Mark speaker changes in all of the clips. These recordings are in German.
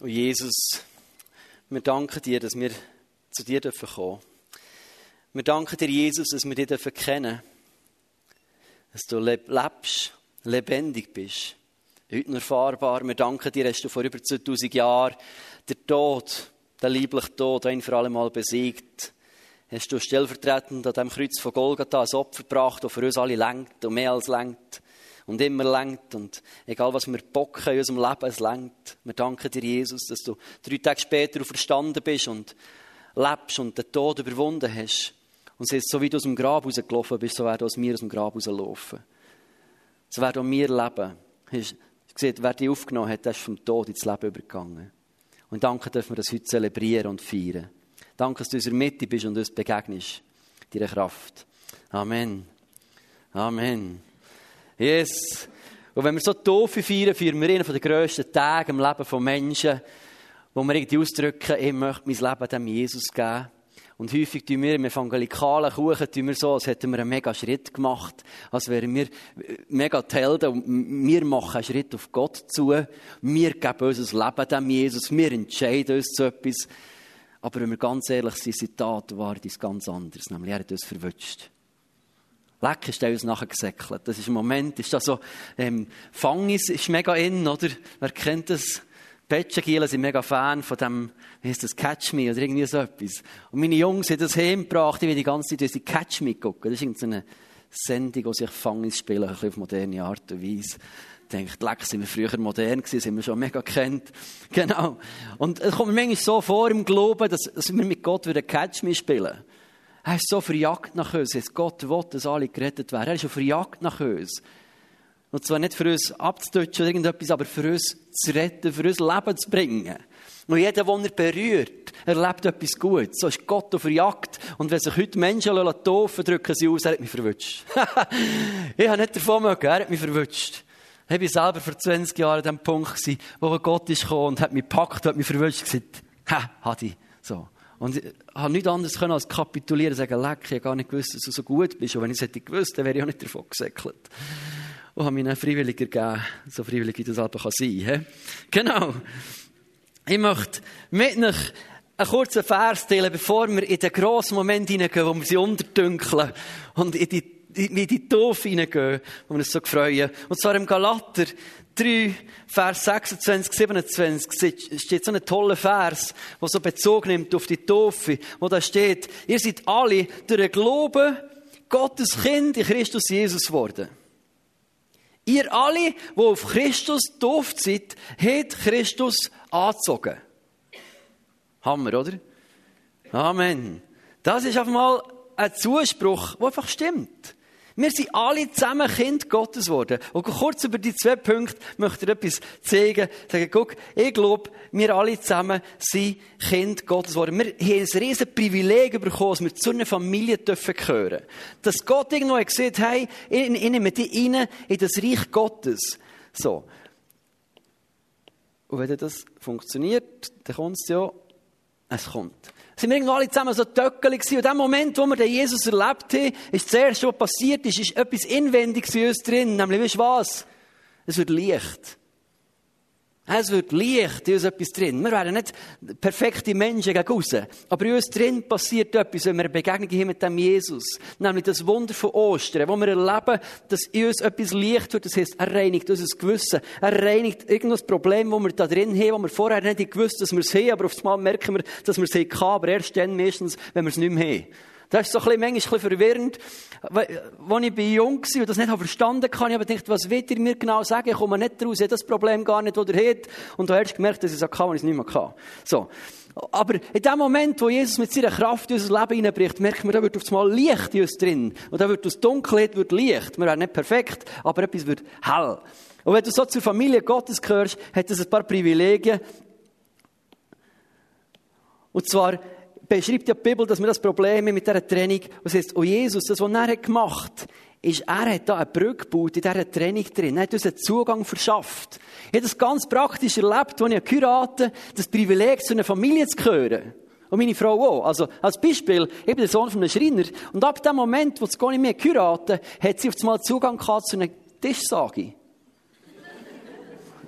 Speaker 1: Und Jesus, wir danken dir, dass wir zu dir kommen dürfen. Wir danken dir, Jesus, dass wir dich dürfen kennen Dass du lebst, lebendig bist. Heute erfahrbar. Wir danken dir, dass du vor über 2000 Jahren den Tod, den lieblichen Tod, ein für alle Mal besiegt. Hast du stellvertretend an dem Kreuz von Golgatha ein Opfer gebracht, das für uns alle lenkt und mehr als lenkt und immer lenkt. Und egal, was wir bocken in unserem Leben, es lenkt. Wir danken dir, Jesus, dass du drei Tage später verstanden bist und lebst und den Tod überwunden hast. Und es so wie du aus dem Grab rausgelaufen bist, so werden aus mir aus dem Grab rauslaufen. So werden auch wir leben. Hast gesehen, wer dich aufgenommen hat, der ist vom Tod ins Leben übergegangen. Und danke dürfen wir das heute zelebrieren und feiern. Danke, dass du in unserer Mitte bist und uns begegnest. Deine Kraft. Amen. Amen. Yes. Und wenn wir so Taufe feiern, feiern wir einen der grössten Tage im Leben von Menschen, wo wir irgendwie ausdrücken, ich möchte mein Leben dem Jesus geben. Und häufig tun wir im evangelikalen Kuchen tun wir so, als hätten wir einen mega Schritt gemacht, als wären wir mega die Helden und wir machen einen Schritt auf Gott zu. Wir geben unser Leben dem Jesus, wir entscheiden uns zu etwas. Aber wenn wir ganz ehrlich sind, sind die Taten war das ganz anders. Nämlich, er hat uns verwünscht. Leck ist uns nachher. Das ist ein Moment, ist das so, ähm, Fangis ist mega in, oder? Wer kennt das? Petschengielen sind mega Fan von dem, wie heißt das, Catch Me oder irgendwie so etwas. Und meine Jungs haben das heimgebracht, ich will die ganze Zeit die Catch Me gucken. Das ist irgendeine Sendung, wo sich Fangis spielen, ein bisschen auf moderne Art und Weise. Ich denke, leck, sind wir früher modern gewesen, sind wir schon mega kennt. Genau. Und es kommt mir manchmal so vor im Glauben, dass, dass wir mit Gott wieder Catch Me spielen. Er ist so verjagt nach uns. Jetzt Gott will, dass alle gerettet werden. Er ist schon verjagt nach uns. Und zwar nicht für uns abzudutschen oder irgendetwas, aber für uns zu retten, für uns Leben zu bringen. Und jeder, der er berührt, erlebt etwas Gutes. So ist Gott auf der Jagd. Und wenn sich heute Menschen taufen drücken sie aus, er hat mich verwünscht. ich habe nicht davon mögen, er hat mich verwünscht. Ich war selber vor 20 Jahren an dem Punkt, wo Gott ist gekommen und hat mich gepackt, hat mich verwünscht und gesagt, ha, Hadi. So. Und ich habe nichts anderes können als kapitulieren, sagen, leck, ich habe gar nicht gewusst, dass du so gut bist. Und wenn ich es hätte gewusst, dann wäre ich auch nicht davon gesäckelt. Und habe mich einen Freiwilliger gegeben, so freiwillig wie das halt auch sein kann. Genau. Ich möchte mit euch einen kurzen Vers teilen, bevor wir in den grossen Moment hineingehen, wo wir sie unterdünkeln und in die, in die Taufe hineingehen, wo wir uns so freuen. Und zwar im Galater 3, Vers 26, 27 steht so ein toller Vers, der so Bezug nimmt auf die Taufe, wo da steht, ihr seid alle durch den Glauben Gottes Kind in Christus Jesus geworden. Ihr alle, die auf Christus getauft seid, habt Christus angezogen. Hammer, oder? Amen. Das ist einfach mal ein Zuspruch, der einfach stimmt. Wir sind alle zusammen Kind Gottes geworden. Und kurz über die zwei Punkte möchte ich etwas zeigen. Sagen, guck, ich glaube, wir alle zusammen sind Kind Gottes geworden. Wir haben ein riesen Privileg bekommen, dass wir zu einer Familie dürfen gehören. Dass Gott irgendwo gesagt hat, hey, ich nehme dich rein in das Reich Gottes. So. Und wenn das funktioniert, dann kommt es ja, es kommt sind wir irgendwo alle zusammen so töckelig gewesen. Und in dem Moment, wo wir den Jesus erlebt haben, ist das erste, was passiert ist, ist etwas Inwendiges in uns drin. Nämlich, weißt du was? Es wird Licht. Es wird Licht in uns etwas drin. Wir werden nicht perfekte Menschen gegen raus. Aber in uns drin passiert etwas, wenn wir eine Begegnung haben mit dem Jesus. Nämlich das Wunder von Ostern, wo wir erleben, dass in uns etwas Licht wird. Das heisst, er reinigt unser Gewissen. Er reinigt irgendein Problem, das wir da drin haben, wo wir vorher nicht gewusst dass wir es haben, aber auf einmal merken wir, dass wir es haben, aber erst dann meistens, wenn wir es nicht mehr haben. Das ist so ein bisschen, manchmal ein bisschen verwirrend. Als ich bei jung war und das nicht verstanden habe, habe ich gedacht, was will ihr mir genau sagen? Ich komme nicht raus, ich habe das Problem gar nicht, das ihr. Und da hast du gemerkt, dass ich es kann, wenn ich es nicht mehr kann. So. Aber in dem Moment, wo Jesus mit seiner Kraft in unser Leben hineinbricht, merken wir, da wird auf einmal Licht in uns drin. Und da wird aus Dunkelheit wird Licht. Wir werden nicht perfekt, aber etwas wird hell. Und wenn du so zur Familie Gottes gehörst, hat es ein paar Privilegien. Und zwar, beschreibt ja die Bibel, dass wir das Problem mit dieser Trennung, was heißt, oh Jesus, das, was er gemacht hat, ist, er hat da eine Brücke gebaut in dieser Trennung drin. Er hat uns einen Zugang verschafft. Ich habe das ganz praktisch erlebt, als ich geheiratet das Privileg, zu einer Familie zu gehören. Und meine Frau auch. Also, als Beispiel, ich bin der Sohn von einem Schreiner. Und ab dem Moment, wo sie gar nicht mehr geheiratet hat sie auf einmal Zugang gehabt zu einer Tischsage.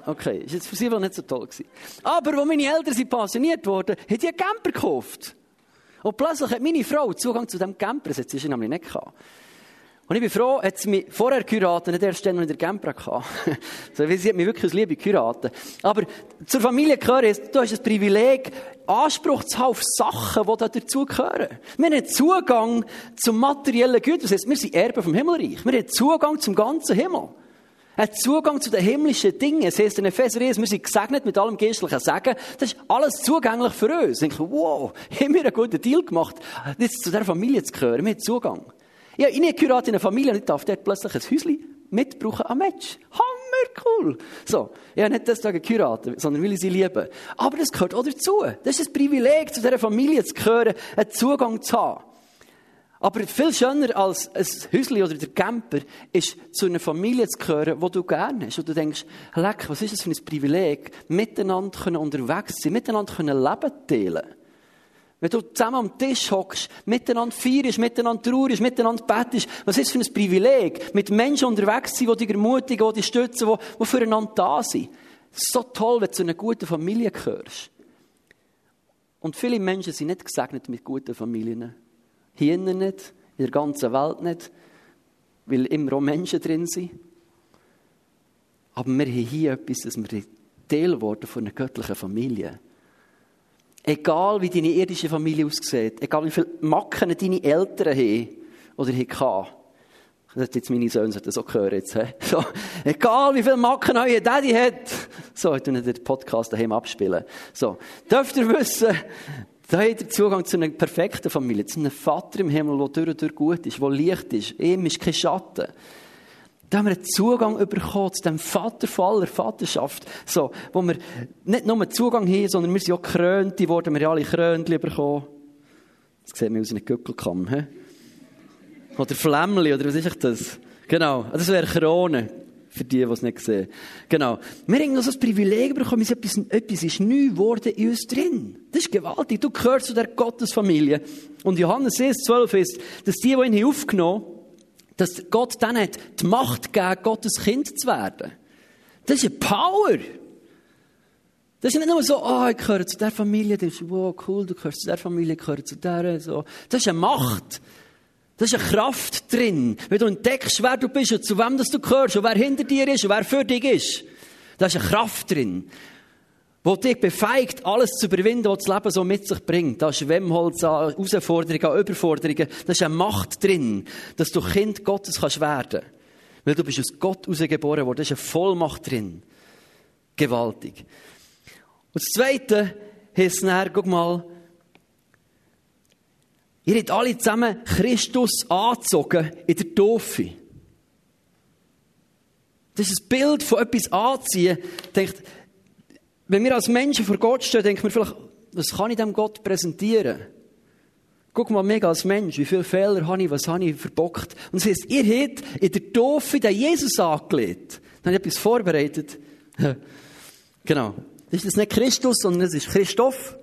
Speaker 1: Okay, ist jetzt für sie wohl nicht so toll gewesen. Aber, als meine Eltern sind pensioniert wurden, hat die einen Camper gekauft. Und plötzlich hat meine Frau Zugang zu diesem Camper, das sie nämlich nicht gehabt. Und ich bin froh, hat sie mich vorher geheiratet, nicht erst dann, als ich den Camper hatte. sie hat mich wirklich aus Liebe geheiratet. Aber zur Familie gehören, du hast das Privileg, Anspruch zu haben auf Sachen, die da dazugehören. Wir haben Zugang zum materiellen Gütern. Das heißt, wir sind Erben vom Himmelreich. Wir haben Zugang zum ganzen Himmel. Hat Zugang zu den himmlischen Dingen. Es heisst in Epheser 1, wir sind gesegnet mit allem geistlichen Segen. Das ist alles zugänglich für uns. Ich denke, wow, haben wir einen guten Deal gemacht, jetzt zu dieser Familie zu gehören. Wir haben Zugang. Ja, ich habe geheiratet in einer Familie und ich darf dort plötzlich ein Häuschen mitbrauchen am Match. Hammer cool. So. Habe nicht deswegen geheiratet, sondern weil ich sie liebe. Aber das gehört auch dazu. Das ist ein Privileg, zu dieser Familie zu gehören, einen Zugang zu haben. Aber viel schöner als ein Häuschen oder der Camper ist, zu einer Familie zu gehören, die du gerne hast. Und du denkst, leck, was ist das für ein Privileg, miteinander unterwegs zu sein, miteinander Leben teilen wenn du zusammen am Tisch hockst, miteinander feierst, miteinander traurig, miteinander bettest, was ist das für ein Privileg, mit Menschen unterwegs zu sein, die dich ermutigen, die dich stützen, die, die füreinander da sind. So toll, wenn du zu einer guten Familie gehörst. Und viele Menschen sind nicht gesegnet mit guten Familien. Hier nicht, in der ganzen Welt nicht, weil immer auch Menschen drin sind. Aber wir haben hier etwas, dass wir Teil worden von einer göttlichen Familie. Egal wie deine irdische Familie aussieht, egal wie viele Macken deine Eltern haben oder hatten. Das jetzt meine Söhne das auch hören jetzt. So. Egal wie viele Macken euer Daddy hat. So, ich tue den Podcast daheim abspielen. So. Dürft ihr wissen, da habt ihr Zugang zu einer perfekten Familie, zu einem Vater im Himmel, der durch und durch gut ist, der Licht ist. Ihm ist kein Schatten. Da haben wir einen Zugang bekommen zu dem Vater voller Vaterschaft. So, wo wir nicht nur einen Zugang haben, sondern wir sind auch Krönte worden, wir haben alle Krönte bekommen. Das sieht man aus einem Gückelkamm? Oder Flämmli, oder was ist das? Genau, das wäre Krone. Für die, die es nicht sehen. Genau. Wir haben noch so ein Privileg bekommen, etwas, etwas ist neu geworden in uns drin. Das ist gewaltig. Du gehörst zu der Gottesfamilie. Und Johannes 1, 12 ist, dass die, die ihn aufgenommen haben, dass Gott dann hat die Macht gegeben, Gottes Kind zu werden. Das ist eine Power. Das ist nicht nur so, oh, ich gehöre zu der Familie, das ist, wow, cool, du gehörst zu der Familie, ich gehöre zu der, so. Das ist eine Macht. Da ist eine Kraft drin. Wenn du entdeckst, wer du bist und zu wem du gehörst und wer hinter dir ist und wer für dich ist. Da ist eine Kraft drin. Wo dich befeigt, alles zu überwinden, was das Leben so mit sich bringt. Da ist Wemmholz an Herausforderungen, an Überforderungen. Da ist eine Macht drin, dass du Kind Gottes kannst werden. Weil du bist aus Gott herausgeboren worden. Da ist eine Vollmacht drin. Gewaltig. Und das Zweite heisst dann, guck mal, Ihr habt alle zusammen Christus angezogen in der Taufe. Das ist ein Bild von etwas anziehen. Denkt, wenn wir als Menschen vor Gott stehen, denken wir vielleicht, was kann ich dem Gott präsentieren? Guck mal, mega als Mensch, wie viele Fehler habe ich, was habe ich verbockt? Und es heisst, ihr habt in der Taufe den Jesus angelegt. Dann habe ich etwas vorbereitet. genau. Das ist das nicht Christus, sondern das ist Christoph.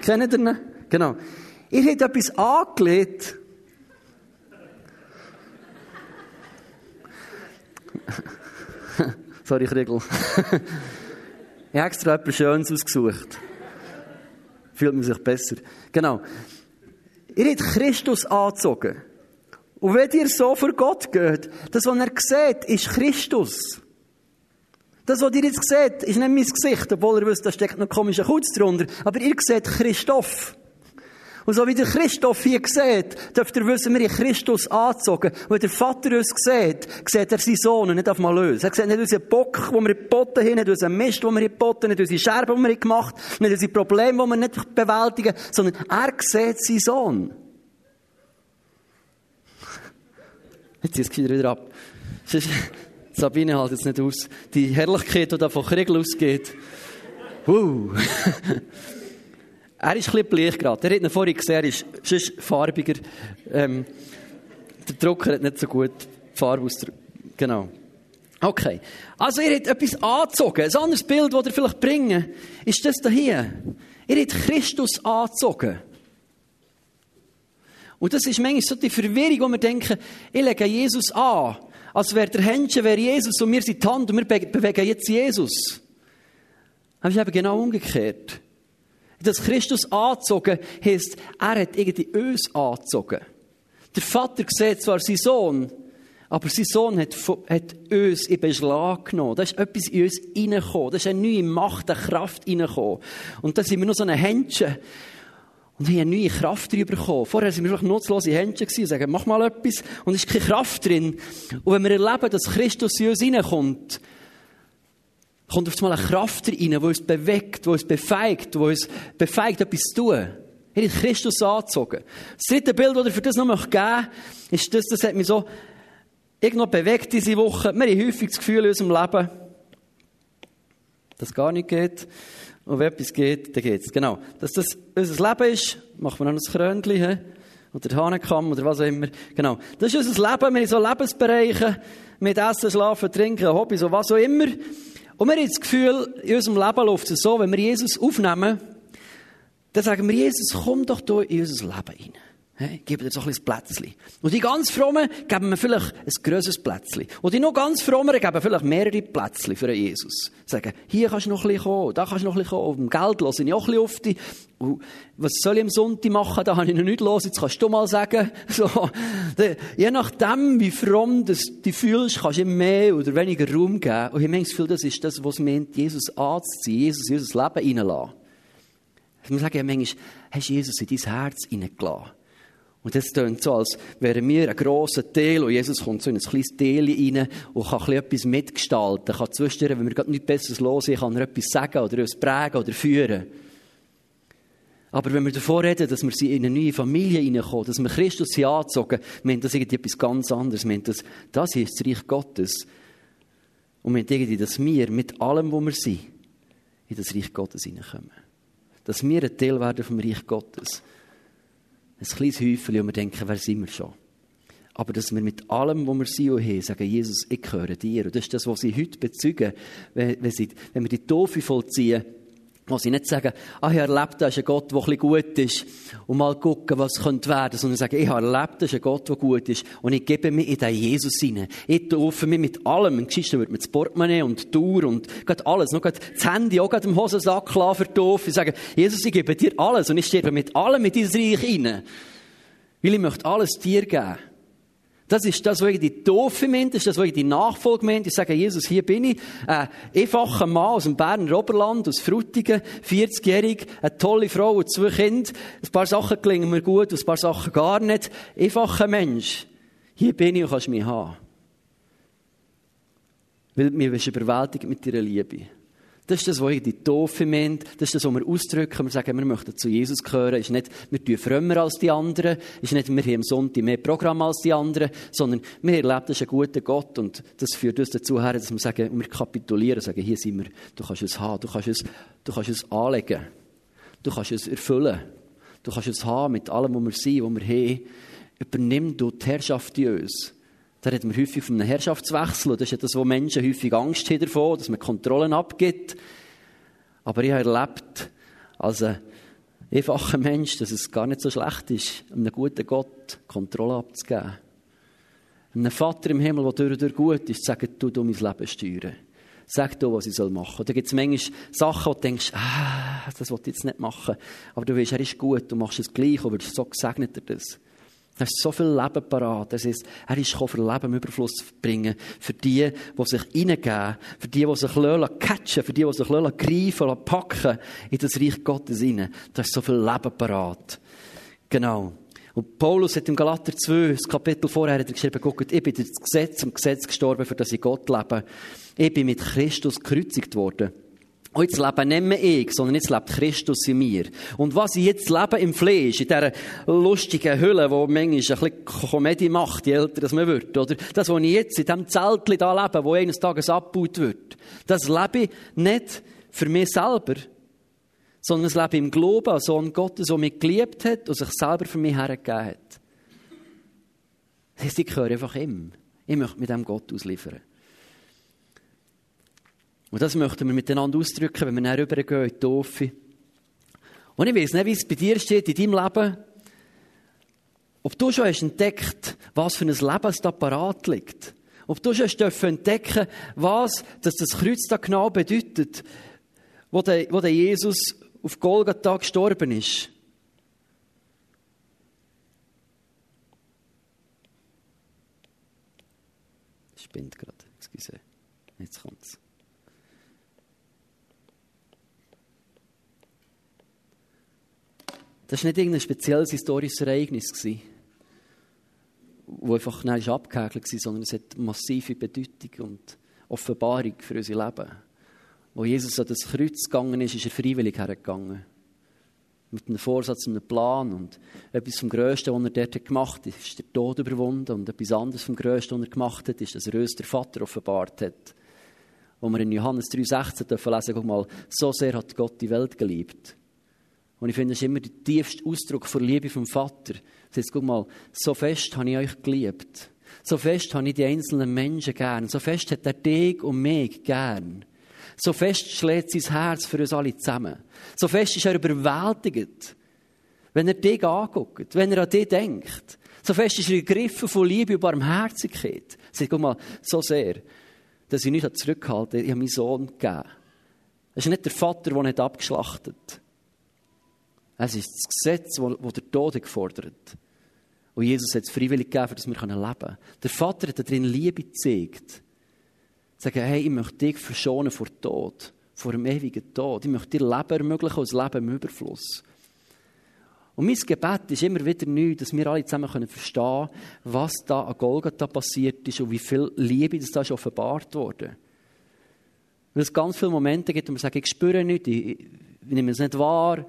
Speaker 1: Kennt ihr ihn? Genau. Ihr habt etwas angelegt. Sorry, Kriegel. ich habe extra etwas Schönes ausgesucht. Fühlt man sich besser. Genau. Ihr habt Christus angezogen. Und wenn ihr so vor Gott geht, das, was er sieht, ist Christus. Das, was ihr jetzt seht, ist nicht mein Gesicht, obwohl ihr wisst, da steckt noch komischer Kutz drunter. Aber ihr seht Christoph. Und so wie der Christoph hier sieht, dürft ihr wissen, wir haben Christus angezogen. Und wenn der Vater uns sieht, sieht er seinen Sohn nicht auf mal lösen. Er sieht nicht unseren Bock, den wir geboten haben, nicht unseren Mist, den wir geboten haben, nicht unsere Scherben, die wir gemacht haben, nicht unsere Probleme, die wir nicht bewältigen, sondern er sieht seinen Sohn. Jetzt zieht es wieder ab. Sabine hält jetzt nicht aus. Die Herrlichkeit, die da von Kriegel ausgeht. Uh. Er ist ein bisschen bleich gerade. Er hat ihn vorhin gesehen, er ist sonst farbiger. Ähm, der Drucker hat nicht so gut Farbe aus der... Genau. Okay. Also, ihr habt etwas angezogen. Ein anderes Bild, das ihr vielleicht bringen, ist das hier. Ihr habt Christus angezogen. Und das ist manchmal so die Verwirrung, wo wir denken, ich lege Jesus an. als wäre der Händchen wäre Jesus und wir sind die Hand und wir bewegen jetzt Jesus. Aber es ist eben genau umgekehrt. Dass Christus angezogen heisst, er hat irgendwie uns angezogen. Der Vater sieht zwar seinen Sohn, aber sein Sohn hat, hat uns in Beschlag genommen. Da ist etwas in uns reingekommen. Da ist eine neue Macht, eine Kraft reingekommen. Und da sind wir noch so ein Händchen. Und haben eine neue Kraft drüber bekommen. Vorher sind wir vielleicht nutzlose Händchen gewesen sagen, mach mal etwas. Und es ist keine Kraft drin. Und wenn wir erleben, dass Christus in uns reinkommt, kommt auf einmal eine Kraft rein, die uns bewegt, die uns befeigt, die uns befeigt, etwas zu tun. Er hat Christus angezogen. Das dritte Bild, das ich für das noch geben möchte, ist das, das hat mich so irgendwo bewegt diese Woche. Wir haben häufig das Gefühl in unserem Leben, dass es gar nicht geht. Und wenn etwas geht, dann geht es. Genau. Dass das unser Leben ist, machen wir noch ein Krönchen, oder Hahnenkamm, oder was auch immer. Genau. Das ist unser Leben. Wir haben so Lebensbereiche, mit Essen, Schlafen, Trinken, Hobbys, so was auch immer. Und wir haben das Gefühl, in unserem Leben läuft es so, wenn wir Jesus aufnehmen, dann sagen wir, Jesus, komm doch hier in unser Leben rein. Hey, geben dir so ein kleines Plätzchen. Und die ganz Frommen geben mir vielleicht ein grösseres Plätzchen. Und die noch ganz Frommen geben vielleicht mehrere Plätzchen für Jesus. Sagen, hier kannst du noch ein bisschen kommen, da kannst du noch ein bisschen kommen. Auf dem Geld höre ich auch ein bisschen auf dich. Was soll ich am Sonntag machen? Da habe ich noch nicht los. Jetzt kannst du mal sagen. So. Je nachdem, wie fromm du dich fühlst, kannst du ihm mehr oder weniger Raum geben. Und ich habe das Gefühl, das ist das, was meint, Jesus anzuziehen, Jesus in unser Leben reinlassen. Ich muss sagen, manchmal hast du Jesus in dein Herz hineingelassen. Und das klingt so, als wären wir ein grosser Teil und Jesus kommt so in ein kleines Teil rein und kann etwas mitgestalten, kann zwischendurch, wenn wir gerade nichts Besseres los sind, kann er etwas sagen oder uns prägen oder führen. Aber wenn wir davor reden, dass wir in eine neue Familie hineinkommen, dass wir Christus hier angezogen, meint das irgendwie etwas ganz anderes. Meint das, das ist das Reich Gottes. Und meint irgendwie, dass wir mit allem, wo wir sind, in das Reich Gottes hineinkommen. Dass wir ein Teil werden vom Reich Gottes ein kleines Häufchen und wir denken, wer sind wir schon? Aber dass wir mit allem, was wir sind und haben, sagen, Jesus, ich gehöre dir. Und das ist das, was sie heute bezeugen, wenn, wenn, sie, wenn wir die Taufe vollziehen, wo sie nicht sagen, ah, ich habe erlebt, da ist ein Gott, der ein gut ist, und mal gucken, was könnte werden, sondern sagen, ich habe erlebt, da ist ein Gott, der gut ist, und ich gebe mich in den Jesus hinein. Ich taufe mich mit allem. In Geschichte wird mit das Portemonnaie und die Tour und gerade alles, noch gerade das Handy, auch gerade im Hosensack klar für Taufe. Ich sage, Jesus, ich gebe dir alles, und ich sterbe mit allem in dieses Reich hinein. Weil ich möchte alles dir geben. Das ist das, was die Taufe meint, das ist das, was die Nachfolge meint. Ich sage, Jesus, hier bin ich, ein einfacher Mann aus dem Berner Oberland, aus Frutigen, 40-jährig, eine tolle Frau und zwei Kinder. Ein paar Sachen klingen mir gut, ein paar Sachen gar nicht. Einfacher Mensch. Hier bin ich und kannst mich haben. Weil mir bist überwältigt mit deiner Liebe. Das ist das, was ich die Taufe meint. Das ist das, was wir ausdrücken. Wir sagen, wir möchten zu Jesus gehören. Ist nicht, wir tun frömmer als die anderen. Ist nicht, wir haben am Sonntag mehr Programm als die anderen. Sondern wir erleben, das ist ein guter Gott. Und das führt uns dazu her, dass wir sagen, wir kapitulieren. Sagen, hier sind wir. Du kannst es haben. Du kannst es, du kannst es anlegen. Du kannst es erfüllen. Du kannst es haben mit allem, was wir sind, was wir haben. Übernimm du die Herrschaft in uns. Da reden wir häufig von einem Herrschaftswechsel. Das ist ja das, wo Menschen häufig Angst haben davon, dass man Kontrollen abgibt. Aber ich habe erlebt, als ein einfacher Mensch, dass es gar nicht so schlecht ist, einem guten Gott Kontrolle abzugeben. Einem Vater im Himmel, der durch und durch gut ist, zu sagen, du, du mein Leben steuern. Sag du, was ich machen soll. Da gibt es manchmal Sachen, wo du denkst, ah, das will ich jetzt nicht machen. Aber du weißt, er ist gut, du machst es gleich, aber so gesegnet er das. Er ist so viel Leben parat. Das heißt, er ist gekommen, für Leben Überfluss zu bringen. Für die, die sich hineingeben. Für die, die sich catchen Für die, die sich greifen, packen in das Reich Gottes hinein. Da ist so viel Leben parat. Genau. Und Paulus hat im Galater 2, das Kapitel vorher, hat er geschrieben, guckt, ich bin das Gesetz, zum Gesetz gestorben, für das ich Gott lebe. Ich bin mit Christus gekreuzigt worden. Und jetzt lebe nicht mehr ich, sondern jetzt lebt Christus in mir. Und was ich jetzt lebe im Fleisch, in dieser lustigen Hülle, wo manchmal ein bisschen Komödie macht, je älter man wird, oder? Das, was ich jetzt in diesem Zeltchen da lebe, wo eines Tages abgebaut wird, das lebe ich nicht für mich selber, sondern es lebe im Glauben an Sohn Gottes, der mich geliebt hat und sich selber für mich hergegeben hat. Das heisst, ich gehöre einfach ihm. Ich möchte mit dem Gott ausliefern. Und das möchten wir miteinander ausdrücken, wenn wir dann rübergehen in die Taufe. Und ich weiß nicht, wie es bei dir steht in deinem Leben. Ob du schon hast entdeckt, was für ein Leben da parat liegt. Ob du schon entdecken was das Kreuz da genau bedeutet, wo der, wo der Jesus auf Golgatha gestorben ist. Spinnt gerade, excuse. Jetzt kommt's. Das war nicht irgendein spezielles historisches Ereignis, das einfach schnell abgehäkelt war, sondern es hat massive Bedeutung und Offenbarung für unser Leben. Wo Jesus an das Kreuz gegangen ist, ist er freiwillig hergegangen. Mit einem Vorsatz und einem Plan. Und etwas vom Größten, was er dort gemacht hat, ist der Tod überwunden. Und etwas anderes vom Größten, was er gemacht hat, ist, dass er uns der Vater offenbart hat. Wo wir in Johannes 3,16 dürfen lesen, guck mal, so sehr hat Gott die Welt geliebt und ich finde, das ist immer der tiefste Ausdruck von Liebe vom Vater. Heißt, guck mal, so fest habe ich euch geliebt. So fest habe ich die einzelnen Menschen gern. So fest hat er dich und mich gern. So fest schlägt sein Herz für uns alle zusammen. So fest ist er überwältigt, wenn er dich anguckt, wenn er an dich denkt. So fest ist er gegriffen von Liebe und Barmherzigkeit. Guck mal, so sehr, dass ich nicht zurückgehalten habe, ich habe meinen Sohn gegeben. Es ist nicht der Vater, der nicht abgeschlachtet hat. Es ist das Gesetz, das der Tod gefordert Und Jesus hat es freiwillig gegeben, dass wir leben können. Der Vater hat darin Liebe gezeigt. Sagen, hey, ich möchte dich verschonen vor Tod, vor dem ewigen Tod. Ich möchte dir Leben ermöglichen und das Leben im Überfluss. Und mein Gebet ist immer wieder neu, dass wir alle zusammen verstehen können, was da an Golgatha passiert ist und wie viel Liebe das da ist offenbart wurde. Weil es ganz viele Momente gibt, wo man sagt, ich spüre nichts, ich, ich nehme es nicht wahr,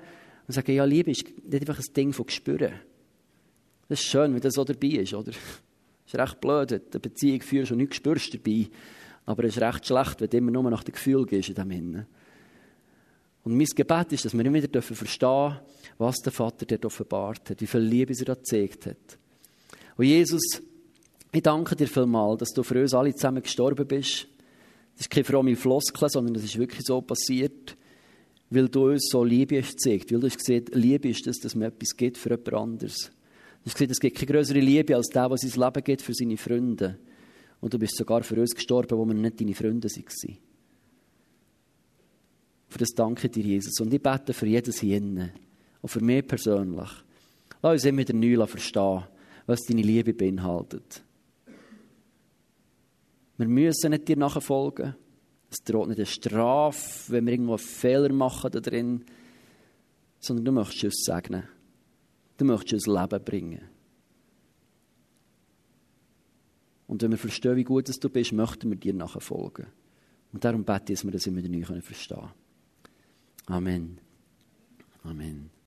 Speaker 1: und sagen, ja, Liebe ist nicht einfach ein Ding von Gespüren. Das ist schön, wenn das so dabei ist, oder? Das ist recht blöd, wenn du eine Beziehung führst und nichts spürst dabei. Aber es ist recht schlecht, wenn du immer nur nach dem Gefühl gehst in dem Innen. Und mein Gebet ist, dass wir immer wieder verstehen dürfen, was der Vater dort offenbart hat, wie viel Liebe er da gezeigt hat. Und Jesus, ich danke dir vielmals, dass du für uns alle zusammen gestorben bist. Das ist keine fromme Floskel, sondern das ist wirklich so passiert weil du uns so Liebe hast gezeigt, weil du hast gesehen, Liebe ist das, dass man etwas gibt für jemand anderes. Du hast gesehen, es gibt keine größere Liebe als der, der sein Leben gibt für seine Freunde. Und du bist sogar für uns gestorben, wo wir nicht deine Freunde waren. Für das danke dir, Jesus. Und ich bete für jedes hier innen. Und für mich persönlich. Lass uns immer neu verstehen, was deine Liebe beinhaltet. Wir müssen nicht dir nachfolgen. Es droht nicht eine Strafe, wenn wir irgendwo einen Fehler machen da drin, sondern du möchtest uns segnen. Du möchtest uns Leben bringen. Und wenn wir verstehen, wie gut du bist, möchten wir dir nachher folgen. Und darum bete ich, dass wir das immer neu verstehen können. Amen. Amen.